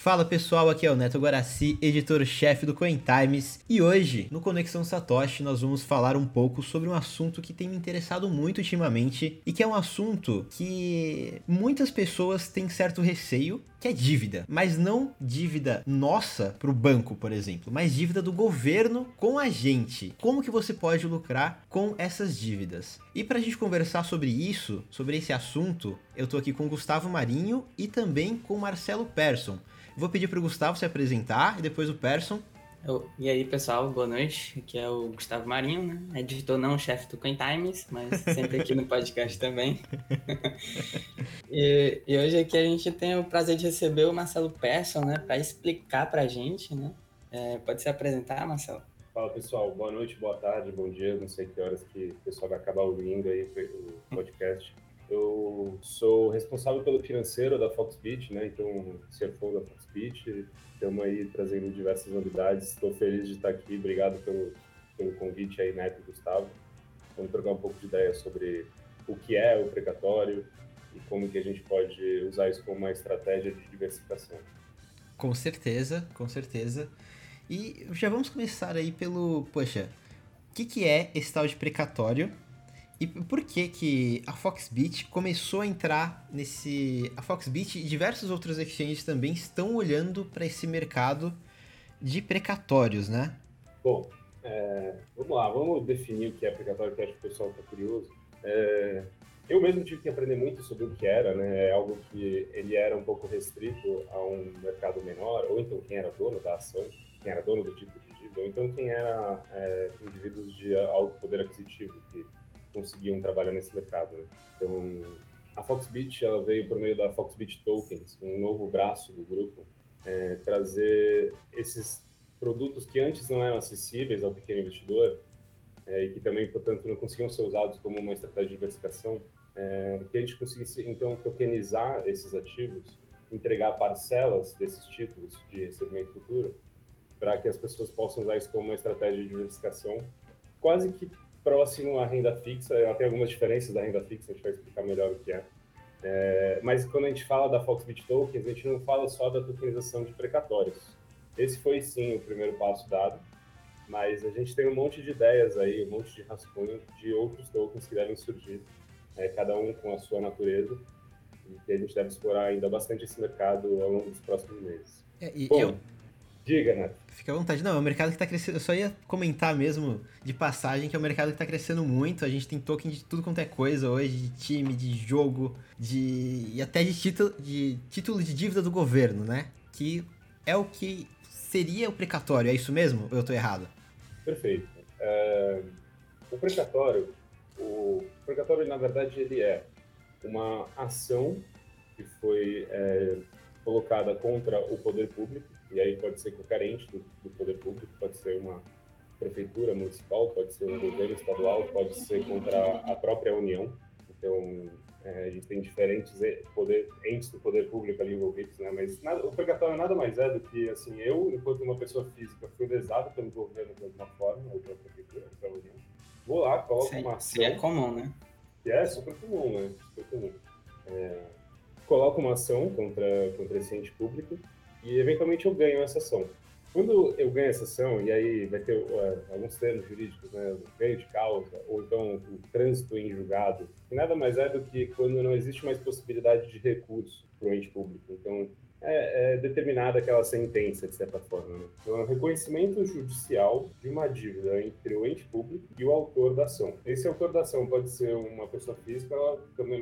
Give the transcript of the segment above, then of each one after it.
Fala pessoal, aqui é o Neto Guaraci, editor-chefe do Coin Times, e hoje, no Conexão Satoshi, nós vamos falar um pouco sobre um assunto que tem me interessado muito ultimamente e que é um assunto que muitas pessoas têm certo receio, que é dívida, mas não dívida nossa para o banco, por exemplo, mas dívida do governo com a gente. Como que você pode lucrar com essas dívidas? E para a gente conversar sobre isso, sobre esse assunto, eu tô aqui com Gustavo Marinho e também com Marcelo Persson. Vou pedir para o Gustavo se apresentar e depois o Persson. Eu, e aí, pessoal, boa noite. Aqui é o Gustavo Marinho, né? Editor não chefe do Coin Times, mas sempre aqui no podcast também. e, e, hoje aqui a gente tem o prazer de receber o Marcelo Persson, né? Para explicar para a gente, né? É, pode se apresentar, Marcelo? Fala pessoal, boa noite, boa tarde, bom dia, não sei que horas que o pessoal vai acabar ouvindo aí o podcast. Eu sou responsável pelo financeiro da Foxbit, né? Então, CFO da Foxbit. Estamos aí trazendo diversas novidades. Estou feliz de estar aqui. Obrigado pelo, pelo convite aí, Neto e Gustavo. Vamos trocar um pouco de ideia sobre o que é o precatório e como que a gente pode usar isso como uma estratégia de diversificação. Com certeza, com certeza. E já vamos começar aí pelo, poxa, o que, que é esse tal de precatório? E por que que a Foxbit começou a entrar nesse... A Foxbit e diversos outros exchanges também estão olhando para esse mercado de precatórios, né? Bom, é, vamos lá, vamos definir o que é precatório, que acho que o pessoal está curioso. É, eu mesmo tive que aprender muito sobre o que era, né? É algo que ele era um pouco restrito a um mercado menor, ou então quem era dono da ação, quem era dono do tipo de dívida, ou então quem era é, indivíduos de alto poder aquisitivo, que conseguiam trabalhar nesse mercado. Né? Então, a Foxbit ela veio por meio da Foxbit Tokens, um novo braço do grupo, é, trazer esses produtos que antes não eram acessíveis ao pequeno investidor é, e que também, portanto, não conseguiam ser usados como uma estratégia de diversificação, é, que a gente conseguisse, então, tokenizar esses ativos, entregar parcelas desses títulos de recebimento futuro para que as pessoas possam usar isso como uma estratégia de diversificação, quase que próximo à renda fixa, ela tem algumas diferenças da renda fixa, a gente vai explicar melhor o que é. é mas quando a gente fala da Foxbit Tokens, a gente não fala só da tokenização de precatórios. Esse foi sim o primeiro passo dado, mas a gente tem um monte de ideias aí, um monte de rascunho de outros tokens que devem surgir, é, cada um com a sua natureza, e que a gente deve explorar ainda bastante esse mercado ao longo dos próximos meses. É, e Bom, eu Diga, Neto. Fica à vontade. Não, é um mercado que está crescendo. Eu só ia comentar mesmo de passagem que é um mercado que está crescendo muito. A gente tem token de tudo quanto é coisa hoje, de time, de jogo, de. e até de título de, título de dívida do governo, né? Que é o que seria o precatório, é isso mesmo? Ou eu estou errado? Perfeito. É... O precatório, o precatório, na verdade, ele é uma ação que foi é, colocada contra o poder público e aí pode ser qualquer ente do, do poder público, pode ser uma prefeitura municipal, pode ser um governo estadual, pode ser contra a própria União. Então, é, a gente tem diferentes poder, entes do poder público ali envolvidos, né? Mas nada, o precatório nada mais é do que, assim, eu, enquanto uma pessoa física, fui lesado pelo governo de alguma forma, ou pela prefeitura, pela União, vou lá, coloco uma ação... Que é comum, né? Que é super comum, né? Super comum. É, coloco uma ação contra, contra esse ente público, e eventualmente eu ganho essa ação. Quando eu ganho essa ação, e aí vai ter uh, alguns termos jurídicos, né, ganho de causa, ou então o trânsito em julgado, que nada mais é do que quando não existe mais possibilidade de recurso para o ente público. Então, é, é, determinada aquela sentença, de certa forma. Né? Então, é um reconhecimento judicial de uma dívida entre o ente público e o autor da ação. Esse autor da ação pode ser uma pessoa física,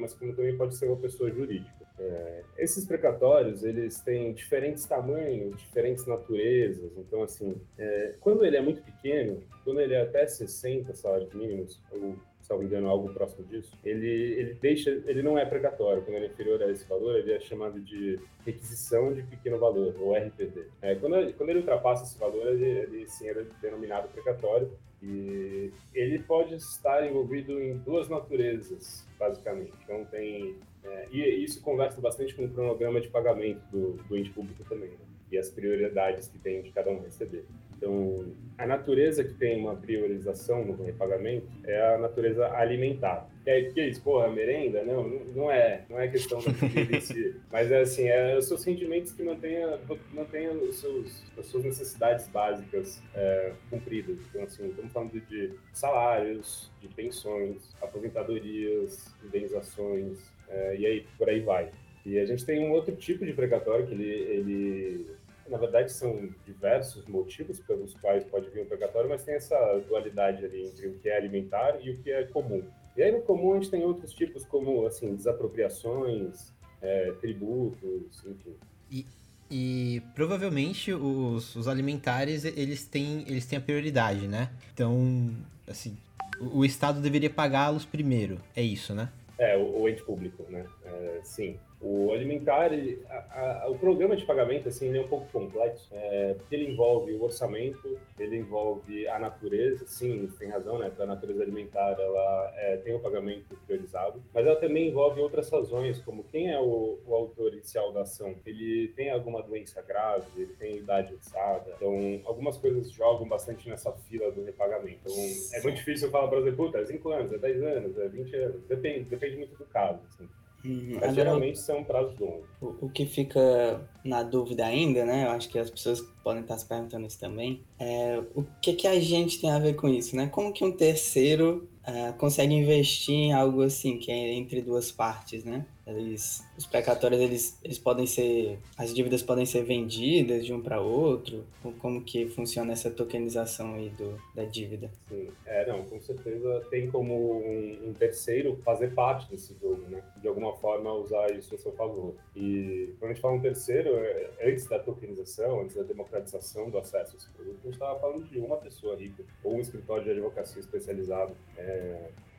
mas como também pode ser uma pessoa jurídica. É, esses precatórios, eles têm diferentes tamanhos, diferentes naturezas. Então, assim, é, quando ele é muito pequeno, quando ele é até 60 salários mínimos, ou salvo engano, algo próximo disso, ele, ele deixa, ele não é precatório. Quando ele é inferior a esse valor, ele é chamado de requisição de pequeno valor, ou RPD. É, quando, ele, quando ele ultrapassa esse valor, ele, ele sim é denominado precatório, e ele pode estar envolvido em duas naturezas, basicamente. Então, tem. É, e isso conversa bastante com o cronograma de pagamento do, do ente público também. Né? e as prioridades que tem de cada um receber. Então, a natureza que tem uma priorização no repagamento é a natureza alimentar. E aí, que é isso? Porra, merenda? Não, não é. Não é questão da comida em si. Mas é assim, é os seus sentimentos que mantenham, mantenham os seus, as suas necessidades básicas é, cumpridas. Então, assim, estamos falando de salários, de pensões, aposentadorias, indenizações, é, e aí por aí vai. E a gente tem um outro tipo de precatório que ele, ele na verdade, são diversos motivos pelos quais pode vir um precatório, mas tem essa dualidade ali entre o que é alimentar e o que é comum. E aí, no comum, a gente tem outros tipos, como, assim, desapropriações, é, tributos, enfim. E, e provavelmente os, os alimentares, eles têm, eles têm a prioridade, né? Então, assim, o, o Estado deveria pagá-los primeiro, é isso, né? É, o, o ente público, né? É, sim. O alimentar, ele, a, a, o programa de pagamento, assim, ele é um pouco complexo, é, porque ele envolve o orçamento, ele envolve a natureza, sim, tem razão, né? A natureza alimentar, ela é, tem o pagamento priorizado, mas ela também envolve outras razões, como quem é o, o autor inicial da ação, ele tem alguma doença grave, ele tem idade avançada, então algumas coisas jogam bastante nessa fila do repagamento. Então é muito difícil falar, por exemplo, puta, é 5 anos, é 10 anos, é 20 anos, depende, depende muito do caso, assim. Uhum. Mas geralmente são prazos longos. O, o, que fica na dúvida ainda, né? Eu acho que as pessoas podem estar se perguntando isso também. É o que, que a gente tem a ver com isso, né? Como que um terceiro uh, consegue investir em algo assim, que é entre duas partes, né? Eles, os precatórios, eles, eles podem ser, as dívidas podem ser vendidas de um para outro, como que funciona essa tokenização aí do, da dívida? Sim, é, não, com certeza tem como um, um terceiro fazer parte desse jogo, né? De alguma forma usar isso a seu favor. E quando a gente fala um terceiro, é, antes da tokenização, antes da democratização do acesso a esse produto, a gente estava falando de uma pessoa rica ou um escritório de advocacia especializado. É,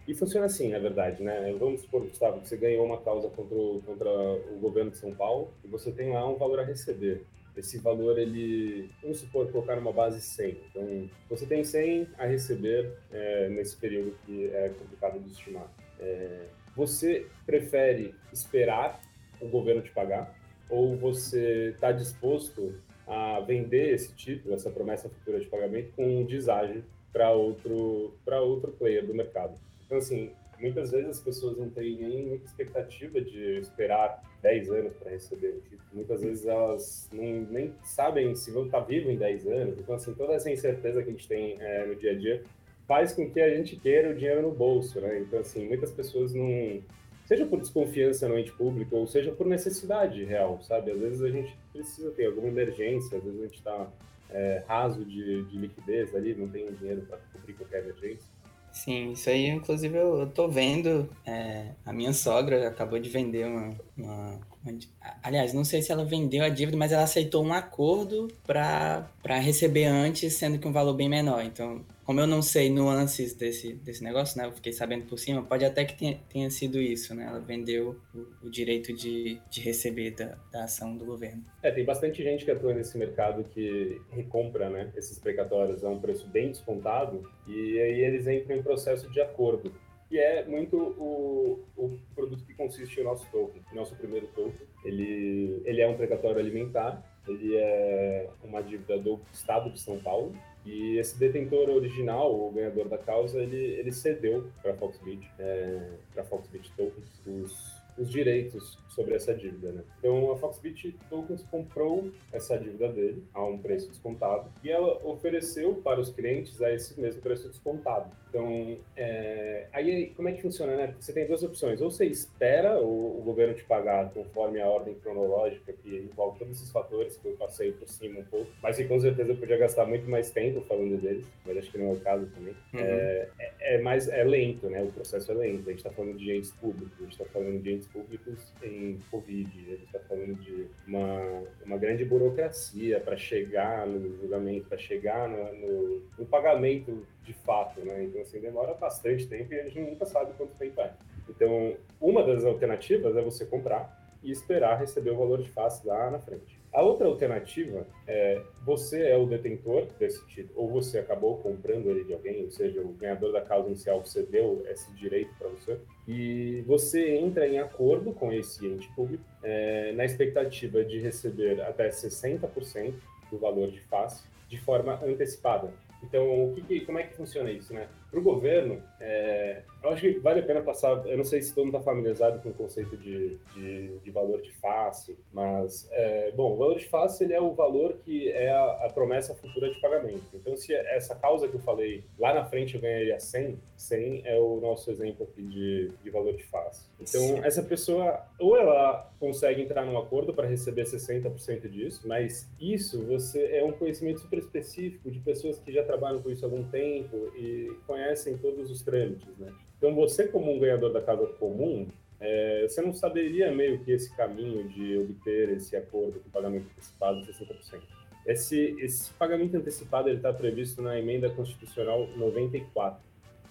e funciona assim, na verdade, né? Vamos supor, Gustavo, que você ganhou uma causa contra o, contra o governo de São Paulo e você tem lá um valor a receber. Esse valor, ele, vamos supor, colocar numa base 100. Então, você tem 100 a receber é, nesse período que é complicado de estimar. É, você prefere esperar o governo te pagar ou você está disposto a vender esse título, essa promessa futura de pagamento, com um deságio para outro, outro player do mercado? Então, assim, muitas vezes as pessoas não têm nem muita expectativa de esperar 10 anos para receber. Muitas vezes elas não, nem sabem se vão estar vivos em 10 anos. Então, assim, toda essa incerteza que a gente tem é, no dia a dia faz com que a gente queira o dinheiro no bolso, né? Então, assim, muitas pessoas não... Seja por desconfiança no ente público, ou seja por necessidade real, sabe? Às vezes a gente precisa ter alguma emergência, às vezes a gente está é, raso de, de liquidez ali, não tem dinheiro para cobrir qualquer emergência. Sim, isso aí, inclusive, eu, eu tô vendo. É, a minha sogra acabou de vender uma, uma, uma, Aliás, não sei se ela vendeu a dívida, mas ela aceitou um acordo para receber antes, sendo que um valor bem menor. Então, como eu não sei nuances desse, desse negócio, né? Eu fiquei sabendo por cima, pode até que tenha, tenha sido isso, né? Ela vendeu o, o direito de, de receber da, da ação do governo. É, tem bastante gente que atua nesse mercado que recompra, né? Esses precatórios a um preço bem descontado e aí eles entram em processo de acordo que é muito o, o produto que consiste o nosso token, nosso primeiro token. Ele, ele é um precatório alimentar, ele é uma dívida do Estado de São Paulo, e esse detentor original, o ganhador da causa, ele, ele cedeu para a Foxbit, é, para Foxbit Tokens, os os direitos sobre essa dívida. Né? Então, a Foxbit Tokens comprou essa dívida dele a um preço descontado e ela ofereceu para os clientes a esse mesmo preço descontado. Então, é... aí como é que funciona, né? Você tem duas opções. Ou você espera o, o, governo te pagar conforme a ordem cronológica, que envolve todos esses fatores que eu passei por cima um pouco, mas que com certeza eu podia gastar muito mais tempo falando deles, mas acho que não é o caso também. Uhum. É, é, é, mais, é lento, né? O processo é lento. A gente está falando de entes públicos, a gente está falando de entes públicos em Covid. Ele está falando de uma, uma grande burocracia para chegar no julgamento, para chegar no, no, no, pagamento de fato, né? Então, assim, demora bastante tempo e a gente nunca sabe quanto tempo é. Então, uma das alternativas é você comprar e esperar receber o valor de face lá na frente. A outra alternativa é você é o detentor desse título, ou você acabou comprando ele de alguém, ou seja, o ganhador da causa inicial cedeu esse direito para você, e você entra em acordo com esse ente público é, na expectativa de receber até 60% do valor de face de forma antecipada. Então, que, como é que funciona isso, né? Para o governo, é, eu acho que vale a pena passar. Eu não sei se todo mundo está familiarizado com o conceito de, de, de valor de face, mas, é, bom, o valor de face ele é o valor que é a, a, promessa futura de pagamento. Então, se essa causa que eu falei lá na frente eu ganharia 100, 100 é o nosso exemplo aqui de, de valor de face. Então, Sim. essa pessoa, ou ela consegue entrar num acordo para receber 60% disso, mas isso você é um conhecimento super específico de pessoas que já trabalham com isso há algum tempo e conhecem todos os trâmites, né? Então, você como um ganhador da casa comum, é, você não saberia meio que esse caminho de obter esse acordo com pagamento antecipado de 60%. Esse, esse pagamento antecipado está previsto na emenda constitucional 94.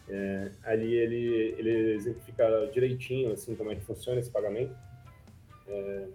É, ali ele, ele exemplifica direitinho assim como é que funciona esse pagamento. É,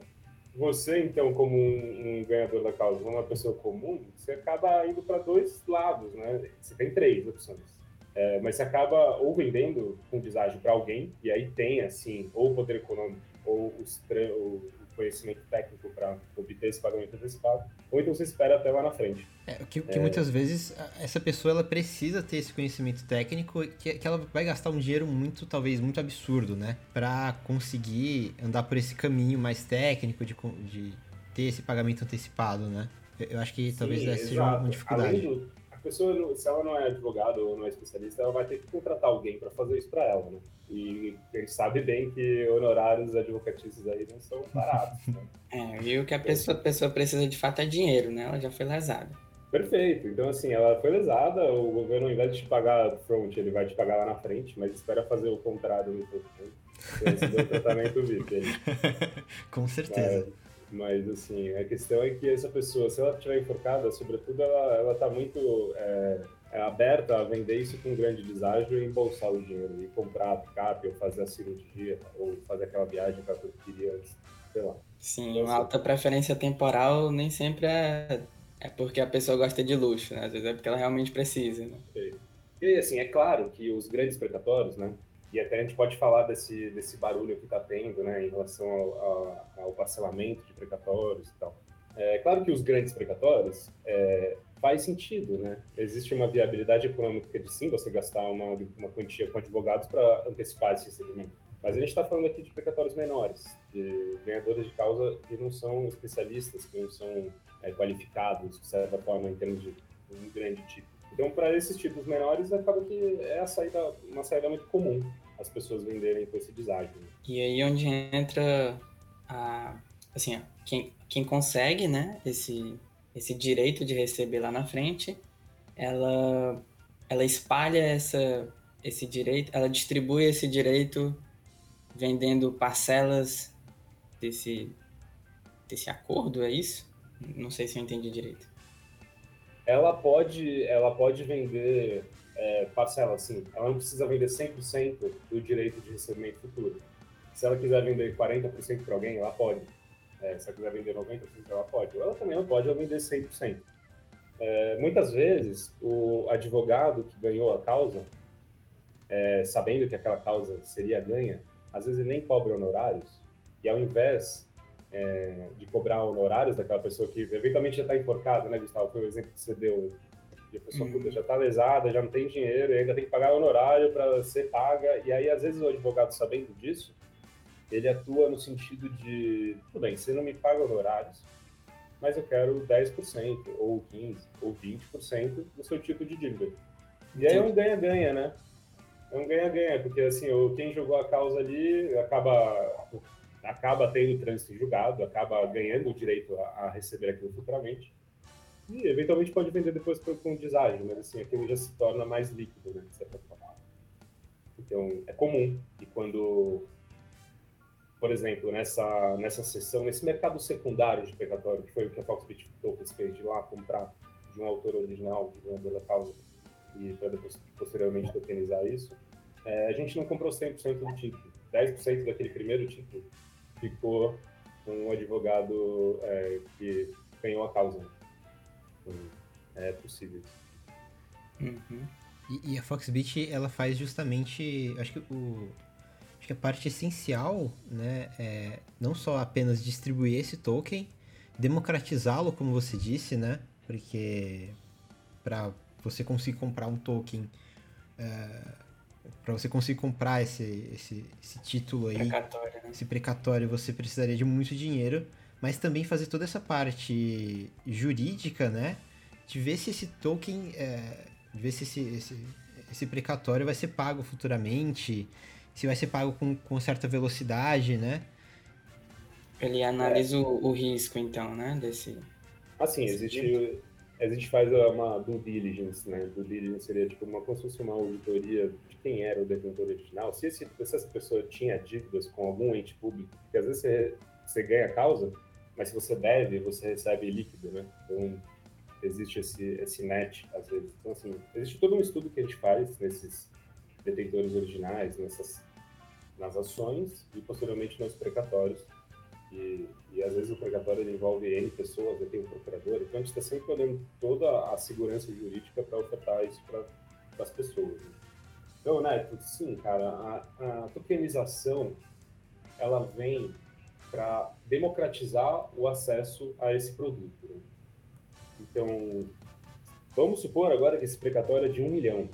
você, então, como um, um, ganhador da causa, uma pessoa comum, você acaba indo para dois lados, né? Você tem três opções. É, mas você acaba ou vendendo um deságio para alguém, e aí tem, assim, ou o poder econômico, ou o conhecimento técnico para obter esse pagamento antecipado, ou então você espera até lá na frente. É, que, que é... muitas vezes essa pessoa ela precisa ter esse conhecimento técnico que, que ela vai gastar um dinheiro muito, talvez, muito absurdo, né? Para conseguir andar por esse caminho mais técnico de, de ter esse pagamento antecipado, né? Eu, acho que talvez Sim, essa seja uma dificuldade. Do, a pessoa, se ela não é advogada ou não é especialista, ela vai ter que contratar alguém para fazer isso para ela, né? E a gente sabe bem que honorários advocatícios aí não são baratos, né? É, e o que a pessoa, a pessoa precisa de fato é dinheiro, né? Ela já foi lesada. Perfeito. Então, assim, ela foi lesada, o governo, ao invés de te pagar front, ele vai te pagar lá na frente, mas espera fazer o contrário no tempo. tratamento VIP aí. Com certeza. Mas, mas, assim, a questão é que essa pessoa, se ela estiver enforcada, sobretudo, ela, ela tá muito... É, é aberta a vender isso com grande deságio e embolsar o dinheiro e comprar a picape ou fazer a cirurgia ou fazer aquela viagem que ela queria antes, sei lá. Sim, então, uma alta preferência temporal nem sempre é, é porque a pessoa gosta de luxo, né? Às vezes é porque ela realmente precisa, né? E assim, é claro que os grandes precatórios, né? E até a gente pode falar desse, desse barulho que está tendo, né, em relação ao, ao, parcelamento de precatórios e tal. É claro que os grandes precatórios é, faz sentido, né? Existe uma viabilidade econômica de sim você gastar uma, uma quantia com advogados para antecipar esse recebimento. Mas a gente está falando aqui de precatórios menores, de ganhadores de causa que não são especialistas, que não são é, qualificados, de certa forma, em termos de um grande tipo. Então, para esses tipos menores, acaba que é a saída, uma saída muito comum as pessoas venderem com esse deságio. E aí onde entra a, assim, quem, quem consegue, né, esse, esse direito de receber lá na frente, ela, ela espalha essa, esse direito, ela distribui esse direito vendendo parcelas desse, desse acordo, é isso? Não sei se eu entendi direito. Ela pode, ela pode vender é, parcelas, sim. Ela não precisa vender 100% do direito de recebimento futuro. Se ela quiser vender 40% para alguém, ela pode. É, se ela quiser vender 90%, ela pode. Ou ela também não pode vender 100%. É, muitas vezes, o advogado que ganhou a causa, é, sabendo que aquela causa seria ganha, às vezes ele nem cobra honorários, e ao invés é, de cobrar honorários daquela pessoa que eventualmente já está enforcada, né, Gustavo? Foi o exemplo que você deu. E a pessoa uhum. já está lesada, já não tem dinheiro, e ainda tem que pagar honorário para ser paga. E aí, às vezes, o advogado, sabendo disso, ele atua no sentido de, tudo bem, você não me paga honorários, mas eu quero 10%, ou 15%, ou 20% do seu tipo de dívida. E aí é um ganha-ganha, né? É um ganha-ganha, porque assim, quem jogou a causa ali acaba, acaba tendo trânsito julgado, acaba ganhando o direito a, a receber aquilo futuramente. E eventualmente pode vender depois com deságio, mas assim, aquilo já se torna mais líquido, né? De certa forma. Então, é comum. E quando por exemplo, nessa, nessa sessão, nesse mercado secundário de precatório, que foi o que a Foxbit Tokens fez de lá comprar de um autor original, de uma da causa, e para depois, posteriormente, tokenizar isso, é, a gente não comprou 100% do título. 10% daquele primeiro título ficou com um advogado é, que ganhou a causa. É possível. Uhum. E, e, a Foxbit, ela faz justamente, acho que o acho que a parte essencial, né, é não só apenas distribuir esse token, democratizá-lo, como você disse, né, porque para você conseguir comprar um token, é, para você conseguir comprar esse, esse, esse título aí, precatório, né? esse precatório, você precisaria de muito dinheiro, mas também fazer toda essa parte jurídica, né, de ver se esse token, é, de ver se esse, esse, esse precatório vai ser pago futuramente, se vai ser pago com, com certa velocidade, né? Ele analisa é. o, o, risco, então, né? Desse. Assim, existe. A gente faz uma due diligence, né? Due diligence seria tipo uma, como se fosse uma auditoria de quem era o detentor original. Se, esse, se essa pessoa tinha dívidas com algum ente público, porque às vezes você, você ganha a causa, mas se você deve, você recebe líquido, né? Então, existe esse, esse net, às vezes. Então, assim, existe todo um estudo que a gente faz nesses detentores originais, nessas, nas ações e, posteriormente, nos precatórios e, e às vezes o precatório envolve N pessoas, tem um procurador, então a gente está sempre olhando toda a segurança jurídica para ofertar isso para as pessoas. Né? Então, Neto, sim, cara, a, a tokenização ela vem para democratizar o acesso a esse produto. Né? Então, vamos supor agora que esse precatório é de um milhão.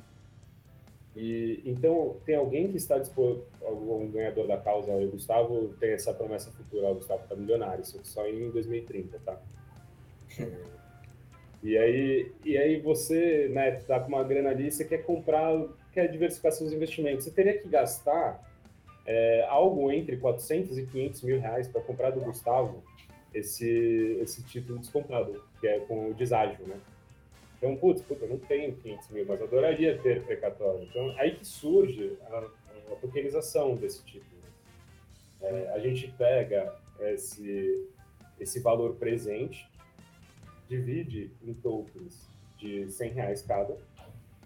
E, então, tem alguém que está disposto, algum ganhador da causa, o Gustavo tem essa promessa futura, o Gustavo está milionário, só em 2030, tá? E aí, e aí você, né, tá com uma grana ali, você quer comprar, quer diversificar seus investimentos. Você teria que gastar é, algo entre 400 e 500 mil reais para comprar do Gustavo esse, esse título descontado, que é com o deságio, né? Então, putz, puta, eu não tenho 500 mil, mas adoraria ter precatório. Então, aí que surge a, a tokenização desse tipo. É, a gente pega esse, esse valor presente, divide em tokens de 100 reais cada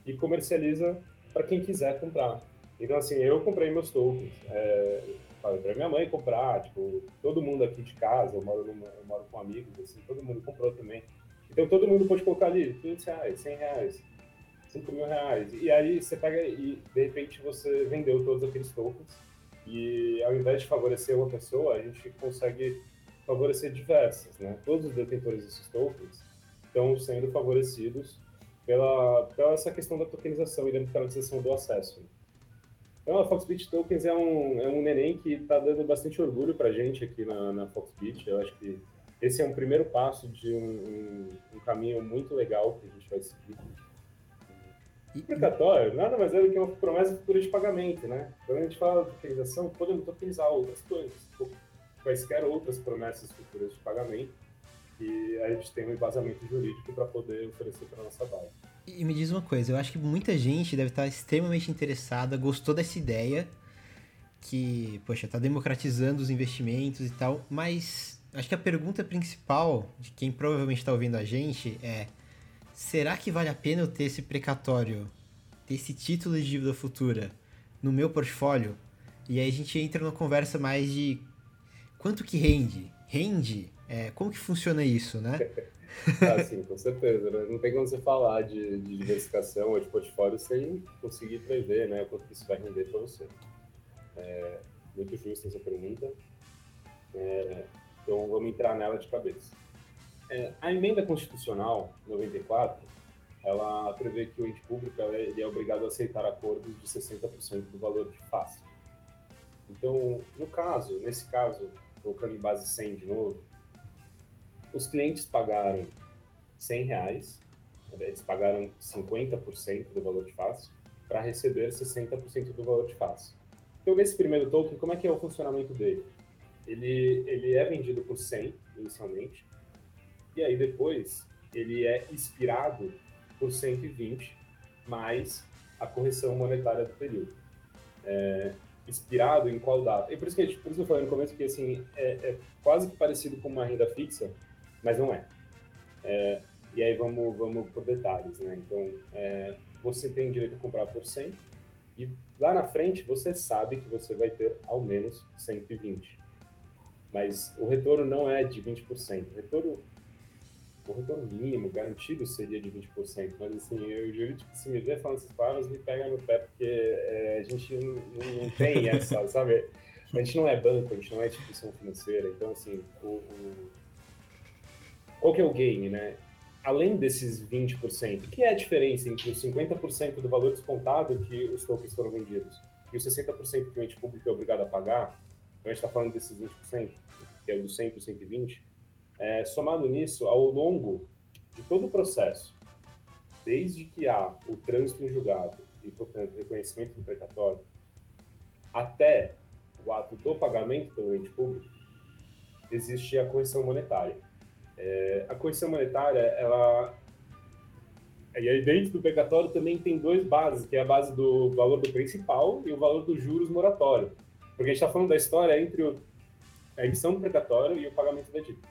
e comercializa para quem quiser comprar. Então, assim, eu comprei meus tokens, é, falei para minha mãe comprar, tipo, todo mundo aqui de casa, eu moro, numa, eu moro com amigos, assim, todo mundo comprou também. Então todo mundo pode colocar ali 500 reais, 100 reais, 5 mil reais. E aí você pega e de repente você vendeu todos aqueles tokens. E ao invés de favorecer uma pessoa, a gente consegue favorecer diversas, né? Todos os detentores desses tokens estão sendo favorecidos pela, pela essa questão da tokenização e democratização do acesso. Então, a Foxbit Tokens é um, é um neném que está dando bastante orgulho para a gente aqui na, na Foxbit. Eu acho que esse é um primeiro passo de um, um, um caminho muito legal que a gente vai seguir. E precatório nada mais é do que uma promessa futura de pagamento, né? Quando a gente fala de tokenização, podemos tokenizar outras coisas, quaisquer outras promessas futuras de pagamento, e a gente tem um embasamento jurídico para poder oferecer para nossa base. E me diz uma coisa, eu acho que muita gente deve estar extremamente interessada, gostou dessa ideia, que, poxa, está democratizando os investimentos e tal, mas acho que a pergunta principal de quem provavelmente está ouvindo a gente é: será que vale a pena eu ter esse precatório, ter esse título de dívida futura no meu portfólio? E aí a gente entra numa conversa mais de quanto que rende? Rende? É, como que funciona isso, né? ah, sim, com certeza. Né? Não tem como você falar de, de diversificação ou de portfólio sem conseguir prever né, quanto isso vai render para você. É, muito justa essa pergunta. É, então vamos entrar nela de cabeça. É, a emenda constitucional 94, ela prevê que o ente público ele é obrigado a aceitar acordos de 60% do valor de face. Então, no caso, nesse caso, colocando em base 100 de novo, os clientes pagaram 100 reais, eles pagaram 50% do valor de face para receber 60% do valor de face. Então, nesse primeiro token, como é que é o funcionamento dele? ele, ele é vendido por 100 inicialmente, e aí depois ele é expirado por 120 mais a correção monetária do período. É, expirado em qual data? E por isso que, por isso que eu falei no começo que assim, é, é quase que parecido com uma renda fixa, mas não é. é e aí vamos, vamos por detalhes, né? Então, é, você tem direito a comprar por 100 e lá na frente você sabe que você vai ter ao menos 120. Mas o retorno não é de 20%. O retorno, o retorno mínimo garantido seria de 20%. Mas, assim, o jurídico, se me vê falando essas palavras, me pega no pé, porque é, a gente não, não, tem essa, sabe? A gente não é banco, a gente não é instituição financeira. Então, assim, o, o... qual que é o gain, né? além desses 20%, que é a diferença entre os 50% do valor descontado que os tokens foram vendidos e os 60% que o ente público é obrigado a pagar, então a gente está falando desses 20%, que é o do 100 para o 120, é, somado nisso, ao longo de todo o processo, desde que há o trânsito em julgado e, portanto, reconhecimento do precatório, até o ato do pagamento pelo ente público, existe a correção monetária é, a correção monetária, ela. E aí dentro do precatório também tem dois bases, que é a base do valor do principal e o valor dos juros moratório. Porque a gente está falando da história entre o, a emissão do precatório e o pagamento da dívida.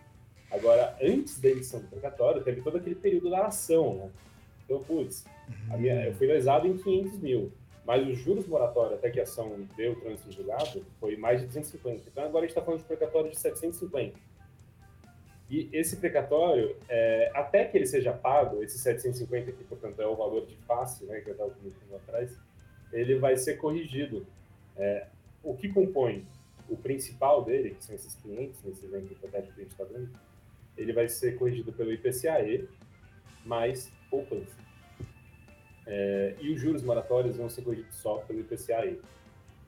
Agora, antes da emissão do precatório, teve todo aquele período da ação, né? Então, putz, minha, eu fui lesado em 500 mil, mas os juros moratórios até que a ação deu trânsito julgado foi mais de 250. Então, agora a gente está falando de precatório de 750. E esse precatório, é, até que ele seja pago, esse 750, que portanto é o valor de face, né, que eu estava comentando atrás, ele vai ser corrigido. É, o que compõe o principal dele, que são esses clientes, nesse exemplo hipotético que a gente está vendo, ele vai ser corrigido pelo IPCAE mais poupança. É, e os juros moratórios vão ser corrigidos só pelo IPCAE.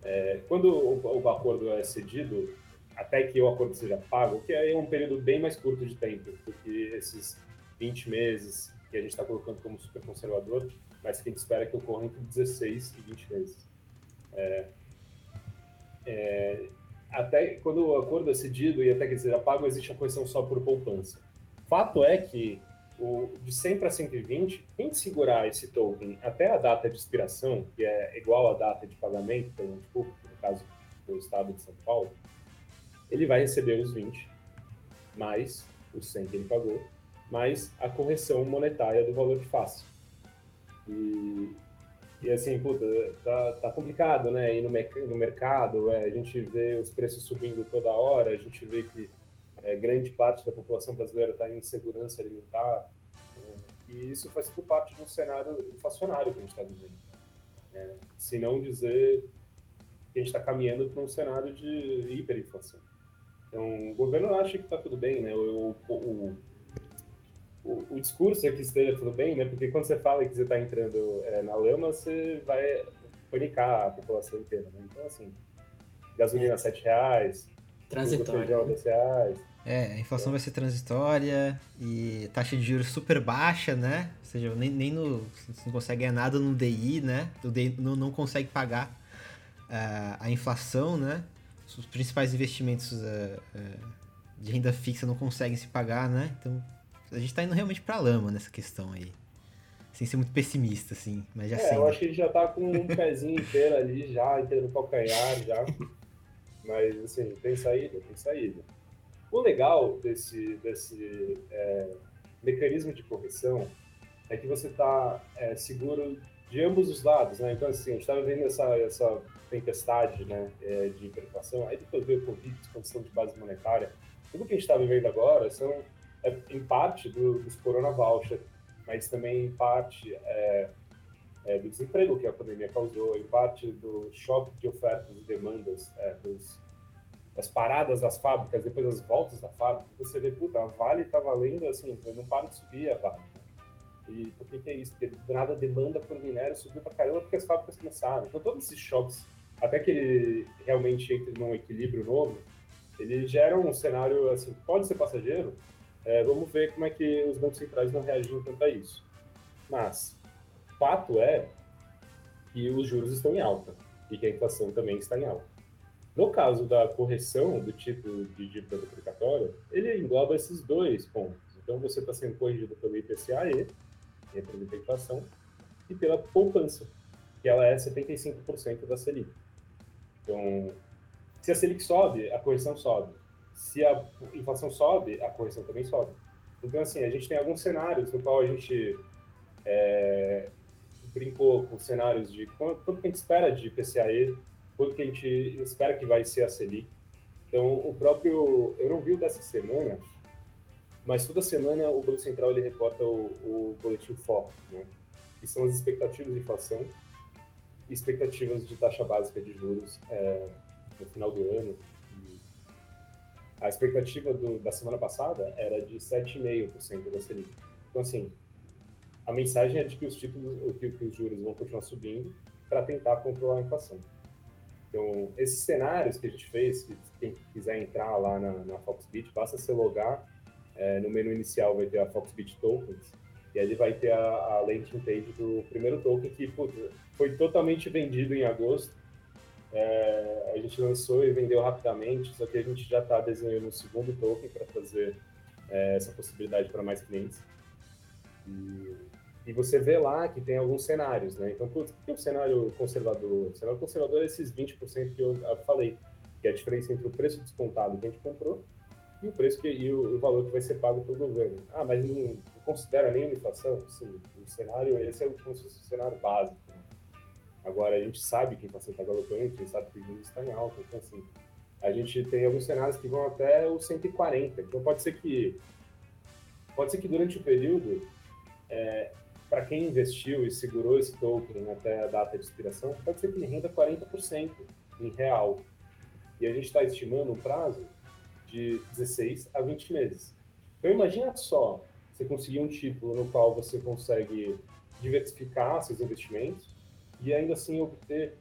É, quando o, o acordo é cedido, até que o acordo seja pago, que é um período bem mais curto de tempo do que esses 20 meses que a gente está colocando como super conservador, mas que a gente espera que ocorra entre 16 e 20 meses. É, é, até quando o acordo é cedido e até que seja pago, existe a correção só por poupança. Fato é que o, de 100 para 120, quem segurar esse token até a data de expiração, que é igual à data de pagamento pelo público, no caso do Estado de São Paulo, ele vai receber os 20, mais os 100 que ele pagou, mais a correção monetária do valor de face. E, e assim, puta, tá, tá complicado, né? Ir no, no mercado, é, a gente vê os preços subindo toda hora, a gente vê que é, grande parte da população brasileira está em insegurança alimentar, é, e isso faz tudo parte de um cenário inflacionário que a gente está vivendo. É, se não dizer que a gente está caminhando para um cenário de hiperinflação. Então, o governo acha que está tudo bem, né? O, o, o, o, discurso é que esteja tudo bem, né? Porque quando você fala que você está entrando é, na lama, você vai panicar a população inteira, né? Então, assim, gasolina R$ reais, transitória. Né? reais. É, a inflação é. vai ser transitória e taxa de juros super baixa, né? Ou seja, nem, nem no, você não consegue ganhar nada no DI, né? O DI não, não consegue pagar uh, a inflação, né? Os principais investimentos uh, uh, de renda fixa não conseguem se pagar, né? Então a gente tá indo realmente pra lama nessa questão aí. Sem ser muito pessimista, assim, mas já É, sendo. eu acho que ele já tá com um pezinho inteiro ali, já, inteiro no calcanhar, já. Mas, assim, tem saída, tem saída. O legal desse, desse é, mecanismo de correção é que você está é, seguro de ambos os lados, né? Então, assim, a gente está vivendo essa, essa tempestade né, é, de hiperinflação, aí depois veio o Covid, expansão de base monetária. Tudo que a gente está vivendo agora são, é, em parte, do, dos corona voucher, mas também em parte é, é, do desemprego que a pandemia causou, em parte do choque de ofertas e demandas, é, dos, das paradas das fábricas, depois das voltas da fábrica. Você vê, puta, a Vale está valendo assim, não para de subir a Vale. E por que, que é isso? Porque do nada a demanda por minério subiu para caramba porque as fábricas começaram. Então todos esses choques, até que ele realmente entre num equilíbrio novo, ele gera um cenário assim, pode ser passageiro, é, vamos ver como é que os bancos centrais não reagiram tanto a isso. Mas, fato é que os juros estão em alta e que a inflação também está em alta. No caso da correção do tipo de dívida duplicatória, ele engloba esses dois pontos. Então, você está sendo corrigido pelo IPCA-E, representa a inflação, e pela poupança, que ela é 75% da Selic. Então, se a Selic sobe, a correção sobe. Se a inflação sobe, a correção também sobe. Então, assim, a gente tem alguns cenários no qual a gente é, brincou com cenários de quanto que a gente espera de IPCAE, quanto que a gente espera que vai ser a Selic. Então, o próprio, eu não vi o dessa semana, mas toda semana o Banco Central ele reporta o, o boletim FOP, né? que são as expectativas de inflação expectativas de taxa básica de juros é, no final do ano. A expectativa do, da semana passada era de 7,5% da Selic. Então, assim, a mensagem é de que os títulos, que, que os juros vão continuar subindo para tentar controlar a inflação. Então, esses cenários que a gente fez, que quem quiser entrar lá na, na Foxbit, basta se logar. É, no menu inicial vai ter a Foxbit Tokens, e ali vai ter a, a landing page do primeiro token que putz, foi totalmente vendido em agosto. É, a gente lançou e vendeu rapidamente, só que a gente já está desenhando um segundo token para fazer é, essa possibilidade para mais clientes. E, e, você vê lá que tem alguns cenários, né? Então, putz, o que é o cenário conservador? O cenário conservador é esses 20% que eu falei, que é a diferença entre o preço descontado que a gente comprou e o preço que, e o, o valor que vai ser pago pelo governo. Ah, mas não considera nenhuma inflação? Sim, o cenário, esse é o, o cenário básico. Né? Agora, a gente sabe que a inflação está galopando, a gente sabe que o juros está em alta, então assim, a gente tem alguns cenários que vão até os 140. Então pode ser que pode ser que durante o período, é, para quem investiu e segurou esse token até a data de expiração, pode ser que ele renda 40% em real. E a gente está estimando um prazo de 16 a 20 meses. Então imagina só, você conseguir um título no qual você consegue diversificar seus investimentos e ainda assim obter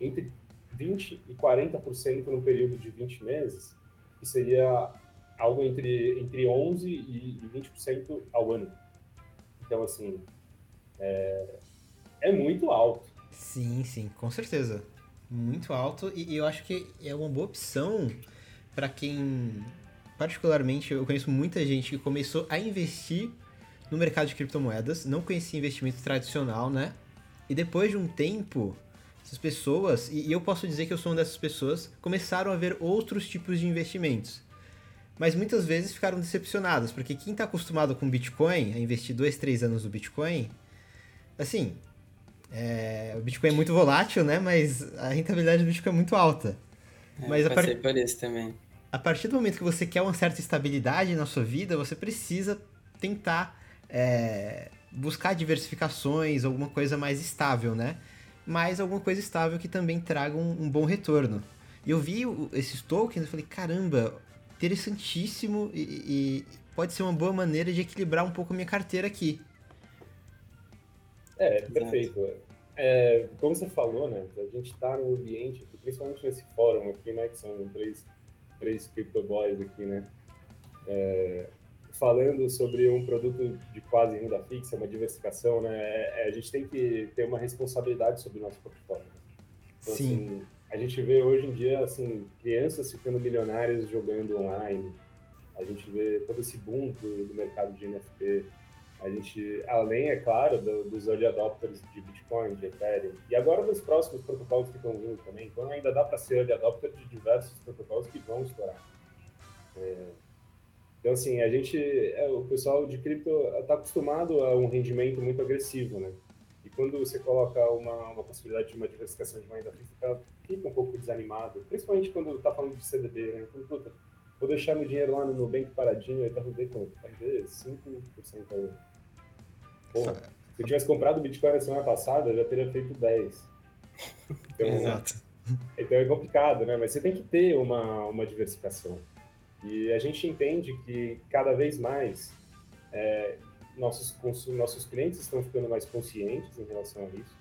entre 20 e 40% no período de 20 meses, que seria algo entre, entre 11 e 20% ao ano. Então, assim, é, é muito alto. Sim, sim, com certeza. Muito alto e, e eu acho que é uma boa opção para quem, particularmente, eu conheço muita gente que começou a investir no mercado de criptomoedas, não conhecia investimento tradicional, né? E depois de um tempo, essas pessoas, e eu posso dizer que eu sou uma dessas pessoas, começaram a ver outros tipos de investimentos. Mas muitas vezes ficaram decepcionadas, porque quem está acostumado com Bitcoin, a investir dois, três anos no Bitcoin, assim, é, o Bitcoin é muito volátil, né? Mas a rentabilidade do Bitcoin é muito alta. É, Mas a, par... por isso também. A partir do momento que você quer uma certa estabilidade na sua vida, você precisa tentar é, buscar diversificações, alguma coisa mais estável, né? Mas alguma coisa estável que também traga um, um bom retorno. E eu vi esses tokens e falei, caramba, interessantíssimo e, e, pode ser uma boa maneira de equilibrar um pouco a minha carteira aqui. É, perfeito. É, como você falou, né, a gente está no ambiente, principalmente nesse fórum aqui, né, que são três, três crypto boys aqui, né, é, falando sobre um produto de quase renda fixa, uma diversificação, né, é, a gente tem que ter uma responsabilidade sobre o nosso portfólio. Então, Sim. Assim, a gente vê hoje em dia, assim, crianças ficando milionárias jogando online, a gente vê todo esse boom do, do mercado de NFT, a gente, além, é claro, do, dos early adopters de Bitcoin, de Ethereum, e agora dos próximos protocolos que estão vindo também. Então, ainda dá para ser early adopter de diversos protocolos que vão estourar. É, então, assim, a gente, é, o pessoal de cripto está acostumado a um rendimento muito agressivo, né? E quando você coloca uma, uma possibilidade de uma diversificação de moeda fixa, fica um pouco desanimado, principalmente quando está falando de CDB, né? Então, puta, vou deixar meu dinheiro lá no Nubank paradinho, aí tá render quanto? Vai ver 5% ao ano. Porra, se eu tivesse comprado o Bitcoin na semana passada, eu já teria feito 10. Então, Exato. Então é complicado, né? Mas você tem que ter uma, uma diversificação. E a gente entende que cada vez mais é, nossos, nossos clientes estão ficando mais conscientes em relação a isso.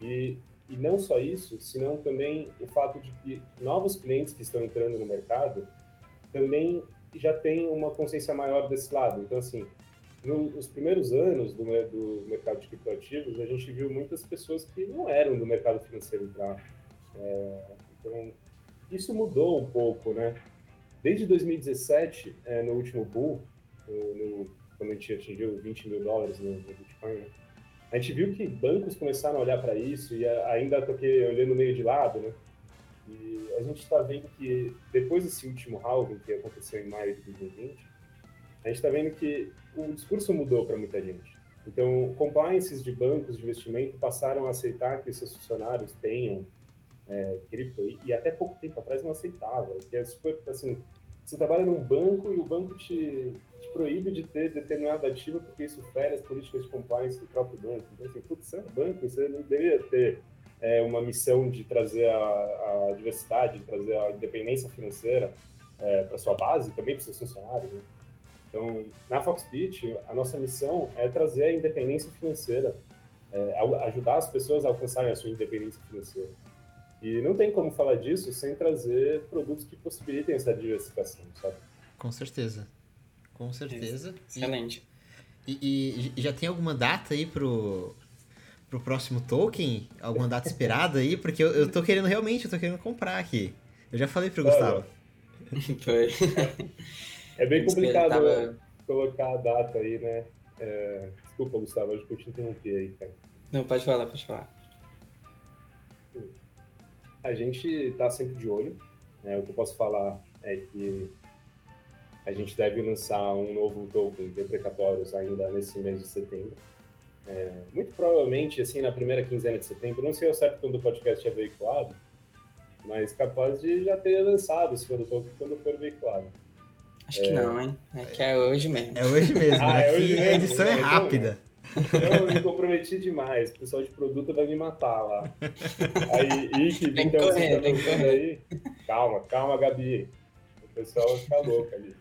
E, e não só isso, senão também o fato de que novos clientes que estão entrando no mercado também já têm uma consciência maior desse lado. Então, assim, nos primeiros anos do, do mercado de criptoativos, a gente viu muitas pessoas que não eram do mercado financeiro entrar. É, então, isso mudou um pouco, né? Desde 2017, é, no último bull, no, no, quando a gente atingiu 20 mil dólares no, no Bitcoin, né? a gente viu que bancos começaram a olhar para isso e ainda toquei olhando meio de lado, né? E a gente está vendo que depois desse último halving que aconteceu em maio de 2020, a gente está vendo que o discurso mudou para muita gente. Então, compliances de bancos de investimento passaram a aceitar que seus funcionários tenham é, cripto, e, e, até pouco tempo atrás não aceitava, que é super, assim, você trabalha num banco e o banco te, te proíbe de ter determinado ativo porque isso fere as políticas de compliance do próprio banco. Então, assim, putz, você é um banco, você não deveria ter é, uma missão de trazer a, a, diversidade, de trazer a independência financeira é, para sua base, também para seus funcionários. Né? Então, na Foxbit, a nossa missão é trazer a independência financeira, é, ajudar as pessoas a alcançarem a sua independência financeira. E não tem como falar disso sem trazer produtos que possibilitem essa diversificação, sabe? Com certeza. Com certeza. Excelente. E, e, já tem alguma data aí pro, pro próximo token? Alguma data esperada aí? Porque eu, eu tô querendo realmente, eu tô querendo comprar aqui. Eu já falei pro Gustavo. Foi. É bem complicado tava... colocar a data aí, né? É... Desculpa, Gustavo, acho que eu te interrompi aí, cara. Não, pode falar, pode falar. A gente está sempre de olho. Né? O que eu posso falar é que a gente deve lançar um novo token de precatórios ainda nesse mês de setembro. É, muito provavelmente, assim, na primeira quinzena de setembro, não sei ao certo quando o podcast é veiculado, mas capaz de já ter lançado esse token quando for veiculado. Acho que não, hein? É que é hoje mesmo. É hoje mesmo. ah, é hoje mesmo. A edição é rápida. Eu me comprometi demais. O pessoal de produto vai me matar lá. Aí, Ike, tem então correr, você tá aí. Calma, calma, Gabi. O pessoal vai ficar louco ali.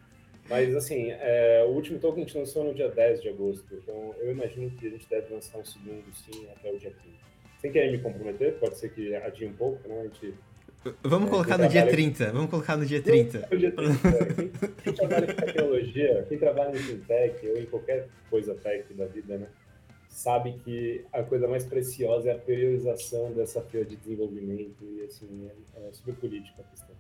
Mas, assim, é, o último token a gente lançou no dia 10 de agosto. Então, eu imagino que a gente deve lançar um segundo, sim, até o dia 15. Sem querer me comprometer, pode ser que adie um pouco, né? A gente Vamos é, colocar no dia 30. Vamos colocar no dia 30. No dia 30. Quem, quem trabalha com tecnologia, quem trabalha em fintech ou em qualquer coisa tech da vida, né? Sabe que a coisa mais preciosa é a priorização dessa fila de desenvolvimento e, assim, é, é super política a questão.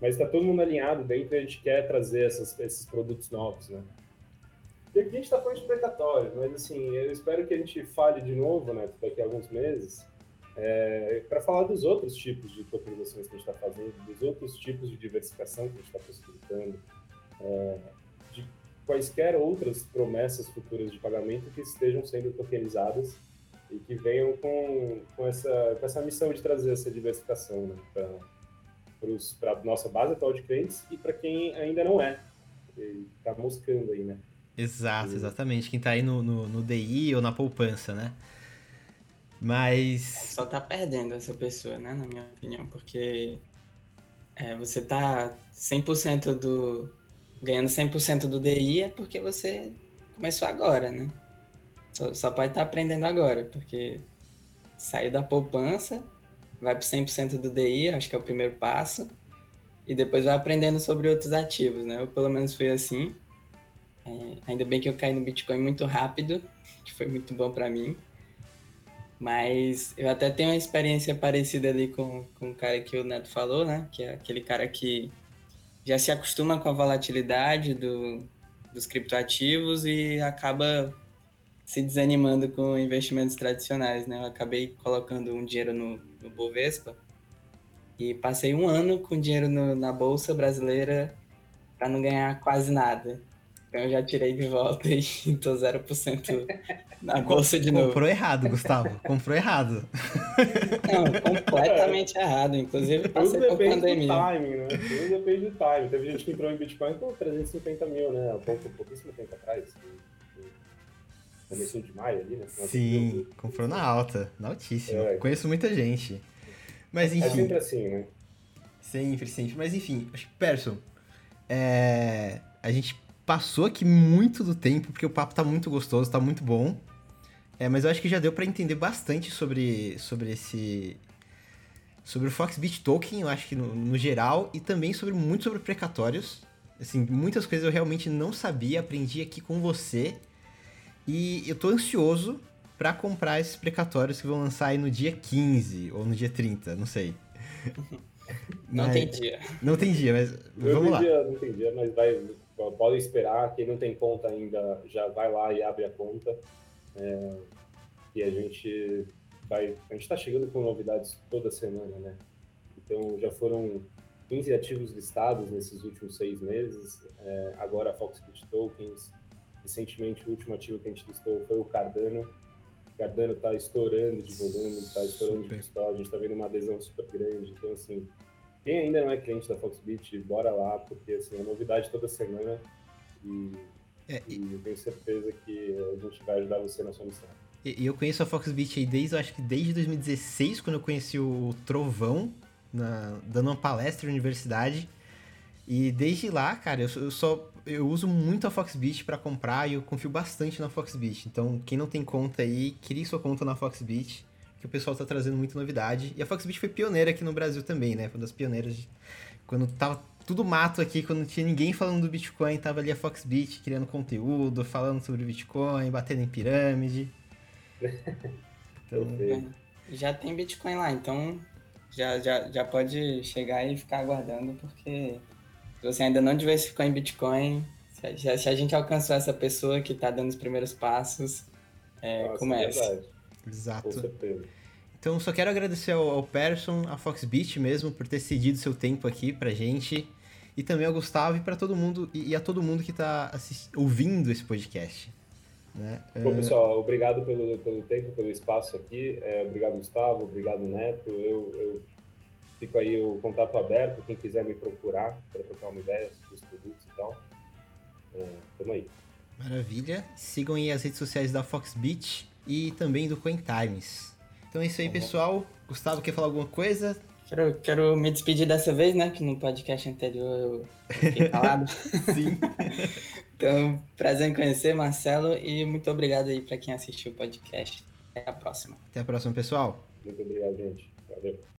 Mas está todo mundo alinhado dentro a gente quer trazer essas, esses produtos novos, né? E aqui a gente está falando de precatório, mas, assim, eu espero que a gente fale de novo, né, daqui a alguns meses, é, para falar dos outros tipos de tokenizações que a gente está fazendo, dos outros tipos de diversificação que a gente está possibilitando, é, de quaisquer outras promessas futuras de pagamento que estejam sendo tokenizadas e que venham com, com, essa, com essa missão de trazer essa diversificação né, para a nossa base atual de clientes e para quem ainda não é, está moscando aí, né? Exato, exatamente. Quem está aí no, no, no DI ou na poupança, né? Mas. Só tá perdendo essa pessoa, né? Na minha opinião, porque é, você tá 100% do. ganhando 100% do DI é porque você começou agora, né? Só, só pode estar tá aprendendo agora, porque saiu da poupança, vai para 100% do DI, acho que é o primeiro passo, e depois vai aprendendo sobre outros ativos, né? Eu pelo menos fui assim. É, ainda bem que eu caí no Bitcoin muito rápido, que foi muito bom para mim. Mas eu até tenho uma experiência parecida ali com, com o cara que o Neto falou, né? Que é aquele cara que já se acostuma com a volatilidade do, dos criptoativos e acaba se desanimando com investimentos tradicionais, né? Eu acabei colocando um dinheiro no, no Bovespa e passei um ano com dinheiro no, na bolsa brasileira para não ganhar quase nada. Então eu já tirei de volta e tô 0% na bolsa de novo. Comprou errado, Gustavo. Comprou errado. Não, completamente errado. Inclusive, passei por pandemia. Do timing, né? Tudo depende do timing. Teve gente que entrou em Bitcoin com 350 mil, né? Um pouco, pouquíssimo tempo atrás. Começou de maio ali, né? Sim, comprou na alta, na altíssima. É. Conheço muita gente. Mas é enfim. É sempre assim, né? Sempre, sempre. Mas enfim, acho que, Person, é... a gente passou aqui muito do tempo, porque o papo tá muito gostoso, tá muito bom. É, mas eu acho que já deu para entender bastante sobre, sobre esse. Sobre o Foxbit Token, eu acho que no, no, geral, e também sobre muito sobre precatórios. Assim, muitas coisas eu realmente não sabia, aprendi aqui com você. E eu tô ansioso para comprar esses precatórios que vão lançar aí no dia 15 ou no dia 30, não sei. Não mas, tem dia. Não tem dia, mas vamos lá. Dia, não tem dia, mas vai, podem esperar. Quem não tem conta ainda já vai lá e abre a conta. É, e a gente vai. A gente está chegando com novidades toda semana, né? Então já foram 15 ativos listados nesses últimos seis meses. É, agora a Foxbit Tokens. Recentemente, o último ativo que a gente listou foi o Cardano. Cardano está estourando de volume, está estourando super. de custódia, a gente está vendo uma adesão super grande. Então, assim, quem ainda não é cliente da Foxbit, bora lá, porque assim, é novidade toda semana e, é, e... e eu tenho certeza que a gente vai ajudar você na sua missão. E eu conheço a Foxbit aí desde, acho que desde 2016, quando eu conheci o Trovão, na, dando uma palestra na universidade. E desde lá, cara, eu, eu só eu uso muito a Foxbit para comprar e eu confio bastante na Foxbit. Então, quem não tem conta aí, crie sua conta na Foxbit, que o pessoal tá trazendo muita novidade. E a Foxbit foi pioneira aqui no Brasil também, né? Foi uma das pioneiras de... quando tava tudo mato aqui, quando não tinha ninguém falando do Bitcoin, tava ali a Foxbit criando conteúdo, falando sobre Bitcoin, batendo em pirâmide. Então... Já tem Bitcoin lá, então já, já, já pode chegar e ficar aguardando, porque se você ainda não diversificou em Bitcoin, se a, se a gente alcançou essa pessoa que está dando os primeiros passos, é, Nossa, comece. É Exato. Então, só quero agradecer ao, ao Person, a Foxbit mesmo, por ter cedido seu tempo aqui pra gente. E também ao Gustavo e para todo mundo e, a todo mundo que está ouvindo esse podcast. Né? Bom, é. pessoal, obrigado pelo, pelo tempo, pelo espaço aqui. É, obrigado, Gustavo. Obrigado, Neto. Eu, eu fico aí o contato aberto. Quem quiser me procurar para trocar uma ideia sobre os produtos e tal. É, tamo aí. Maravilha. Sigam aí as redes sociais da Foxbit e também do Cointimes. Então é isso aí, uhum. pessoal. Gustavo, quer falar alguma coisa? Quero, quero me despedir dessa vez, né? Que no podcast anterior eu fiquei calado. Sim. então, prazer em conhecer, Marcelo, e muito obrigado aí para quem assistiu o podcast. Até a próxima. Até a próxima, pessoal. Muito obrigado, gente. Valeu.